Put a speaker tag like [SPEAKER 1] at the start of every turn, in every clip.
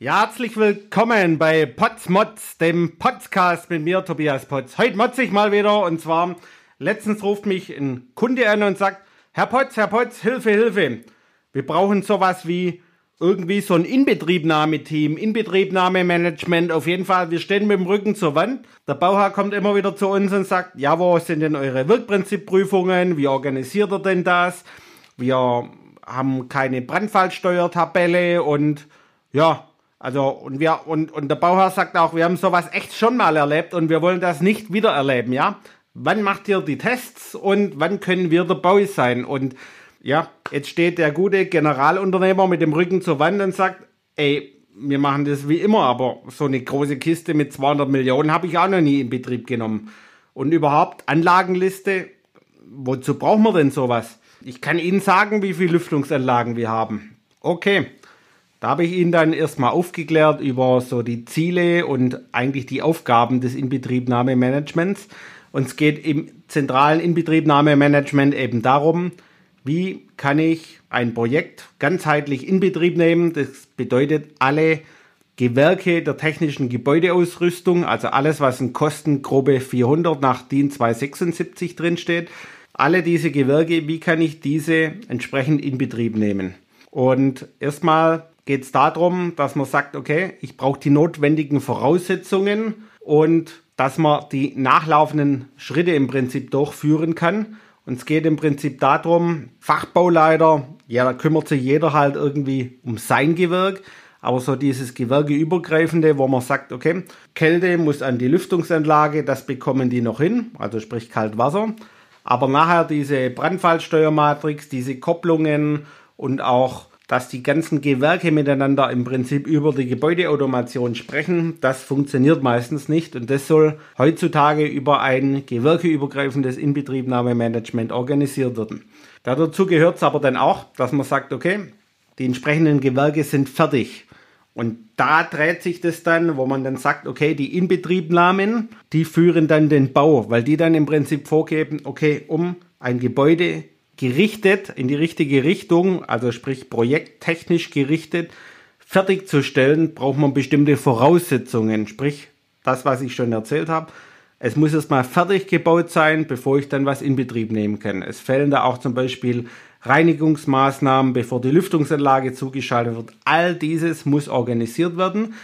[SPEAKER 1] Ja, herzlich willkommen bei Potsmods, dem Podcast mit mir, Tobias Potz. Heute motze ich mal wieder und zwar, letztens ruft mich ein Kunde an und sagt, Herr Potz, Herr Potz, Hilfe, Hilfe. Wir brauchen sowas wie irgendwie so ein Inbetriebnahmeteam, Inbetriebnahmemanagement. Auf jeden Fall, wir stehen mit dem Rücken zur Wand. Der Bauherr kommt immer wieder zu uns und sagt, ja, wo sind denn eure Wirkprinzipprüfungen? Wie organisiert er denn das? Wir haben keine Brandfallsteuertabelle und ja, also, und wir, und, und der Bauherr sagt auch, wir haben sowas echt schon mal erlebt und wir wollen das nicht wieder erleben, ja? Wann macht ihr die Tests und wann können wir dabei sein? Und ja, jetzt steht der gute Generalunternehmer mit dem Rücken zur Wand und sagt, ey, wir machen das wie immer, aber so eine große Kiste mit 200 Millionen habe ich auch noch nie in Betrieb genommen. Und überhaupt Anlagenliste, wozu brauchen wir denn sowas? Ich kann Ihnen sagen, wie viele Lüftungsanlagen wir haben. Okay, da habe ich ihn dann erstmal aufgeklärt über so die Ziele und eigentlich die Aufgaben des Inbetriebnahmemanagements. Und es geht im zentralen Inbetriebnahmemanagement eben darum, wie kann ich ein Projekt ganzheitlich in Betrieb nehmen. Das bedeutet alle Gewerke der technischen Gebäudeausrüstung, also alles, was in Kostengruppe 400 nach DIN 276 drinsteht. Alle diese Gewerke, wie kann ich diese entsprechend in Betrieb nehmen? Und erstmal geht es darum, dass man sagt, okay, ich brauche die notwendigen Voraussetzungen und dass man die nachlaufenden Schritte im Prinzip durchführen kann. Und es geht im Prinzip darum, Fachbauleiter, ja, da kümmert sich jeder halt irgendwie um sein Gewerk, aber so dieses Gewerkeübergreifende, wo man sagt, okay, Kälte muss an die Lüftungsanlage, das bekommen die noch hin, also sprich Kaltwasser. Aber nachher diese Brandfallsteuermatrix, diese Kopplungen und auch dass die ganzen Gewerke miteinander im Prinzip über die Gebäudeautomation sprechen. Das funktioniert meistens nicht und das soll heutzutage über ein gewerkeübergreifendes Inbetriebnahmemanagement organisiert werden. dazu gehört es aber dann auch, dass man sagt, okay, die entsprechenden Gewerke sind fertig. Und da dreht sich das dann, wo man dann sagt, okay, die Inbetriebnahmen, die führen dann den Bau, weil die dann im Prinzip vorgeben, okay, um ein Gebäude gerichtet in die richtige Richtung, also sprich projekttechnisch gerichtet, fertigzustellen, braucht man bestimmte Voraussetzungen, sprich das, was ich schon erzählt habe. Es muss erstmal fertig gebaut sein, bevor ich dann was in Betrieb nehmen kann. Es fehlen da auch zum Beispiel Reinigungsmaßnahmen, bevor die Lüftungsanlage zugeschaltet wird. All dieses muss organisiert werden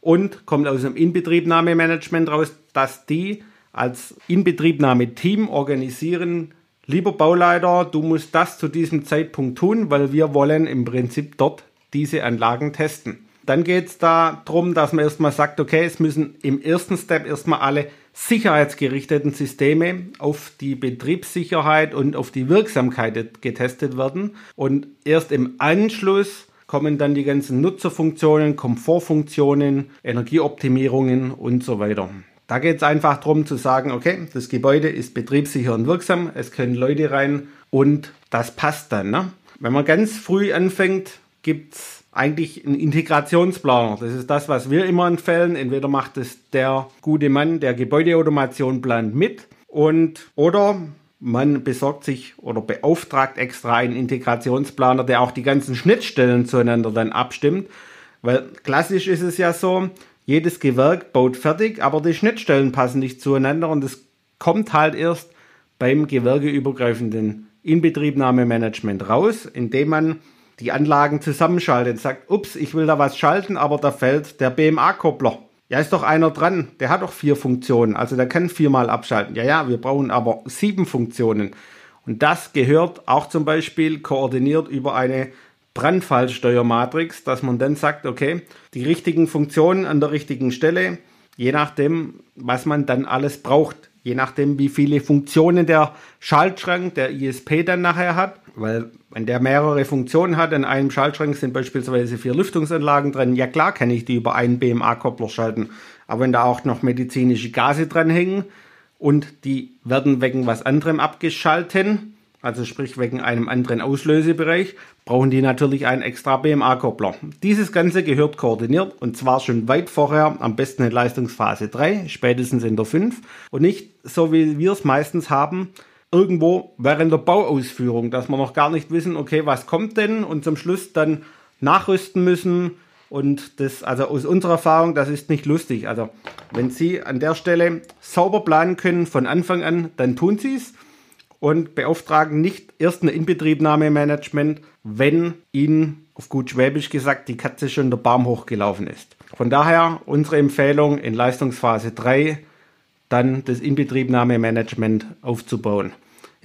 [SPEAKER 1] und kommt aus dem Inbetriebnahmemanagement raus, dass die als Inbetriebnahme-Team organisieren, lieber Bauleiter, du musst das zu diesem Zeitpunkt tun, weil wir wollen im Prinzip dort diese Anlagen testen. Dann geht es darum, dass man erstmal sagt, okay, es müssen im ersten Step erstmal alle sicherheitsgerichteten Systeme auf die Betriebssicherheit und auf die Wirksamkeit getestet werden. Und erst im Anschluss kommen dann die ganzen Nutzerfunktionen, Komfortfunktionen, Energieoptimierungen und so weiter. Da geht es einfach darum zu sagen, okay, das Gebäude ist betriebssicher und wirksam, es können Leute rein und das passt dann. Ne? Wenn man ganz früh anfängt, gibt es eigentlich einen Integrationsplaner. Das ist das, was wir immer empfehlen. Entweder macht es der gute Mann, der Gebäudeautomation plant mit und oder man besorgt sich oder beauftragt extra einen Integrationsplaner, der auch die ganzen Schnittstellen zueinander dann abstimmt. Weil klassisch ist es ja so, jedes Gewerk baut fertig, aber die Schnittstellen passen nicht zueinander und es kommt halt erst beim gewerkeübergreifenden Inbetriebnahmemanagement raus, indem man die Anlagen zusammenschaltet. Sagt, ups, ich will da was schalten, aber da fällt der BMA-Koppler. Ja, ist doch einer dran. Der hat doch vier Funktionen. Also der kann viermal abschalten. Ja, ja, wir brauchen aber sieben Funktionen. Und das gehört auch zum Beispiel koordiniert über eine Brandfallsteuermatrix, dass man dann sagt, okay, die richtigen Funktionen an der richtigen Stelle, je nachdem, was man dann alles braucht, je nachdem, wie viele Funktionen der Schaltschrank, der ISP dann nachher hat, weil wenn der mehrere Funktionen hat, in einem Schaltschrank sind beispielsweise vier Lüftungsanlagen drin, ja klar kann ich die über einen BMA-Koppler schalten, aber wenn da auch noch medizinische Gase dranhängen und die werden wegen was anderem abgeschalten, also sprich wegen einem anderen Auslösebereich, brauchen die natürlich einen extra BMA-Koppler. Dieses Ganze gehört koordiniert und zwar schon weit vorher, am besten in Leistungsphase 3, spätestens in der 5 und nicht so wie wir es meistens haben, irgendwo während der Bauausführung, dass wir noch gar nicht wissen, okay, was kommt denn und zum Schluss dann nachrüsten müssen Und das, also aus unserer Erfahrung, das ist nicht lustig. Also, wenn Sie an der Stelle sauber planen können von Anfang an, dann tun Sie es und beauftragen nicht erst ein Inbetriebnahmemanagement, wenn Ihnen auf gut Schwäbisch gesagt die Katze schon der Baum hochgelaufen ist. Von daher unsere Empfehlung in Leistungsphase 3 dann das Inbetriebnahmemanagement aufzubauen.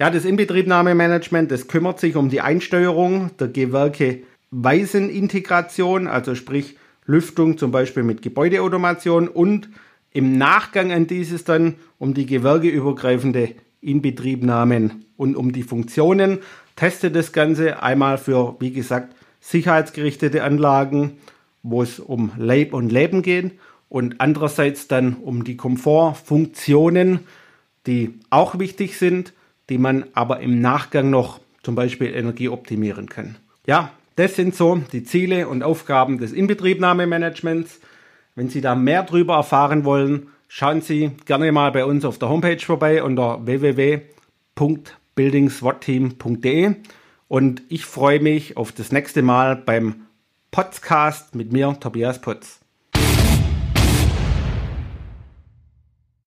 [SPEAKER 1] Ja, das Inbetriebnahmemanagement, das kümmert sich um die Einsteuerung der Gewerke Weisenintegration, also sprich Lüftung zum Beispiel mit Gebäudeautomation und im Nachgang an dieses dann um die gewerkeübergreifende Inbetriebnahmen und um die Funktionen. Testet das Ganze einmal für, wie gesagt, sicherheitsgerichtete Anlagen, wo es um Leib und Leben geht und andererseits dann um die Komfortfunktionen, die auch wichtig sind, die man aber im Nachgang noch zum Beispiel Energie optimieren kann. Ja, das sind so die Ziele und Aufgaben des Inbetriebnahmemanagements. Wenn Sie da mehr darüber erfahren wollen, schauen Sie gerne mal bei uns auf der Homepage vorbei unter www.buildingswatteam.de und ich freue mich auf das nächste Mal beim Podcast mit mir, Tobias Putz.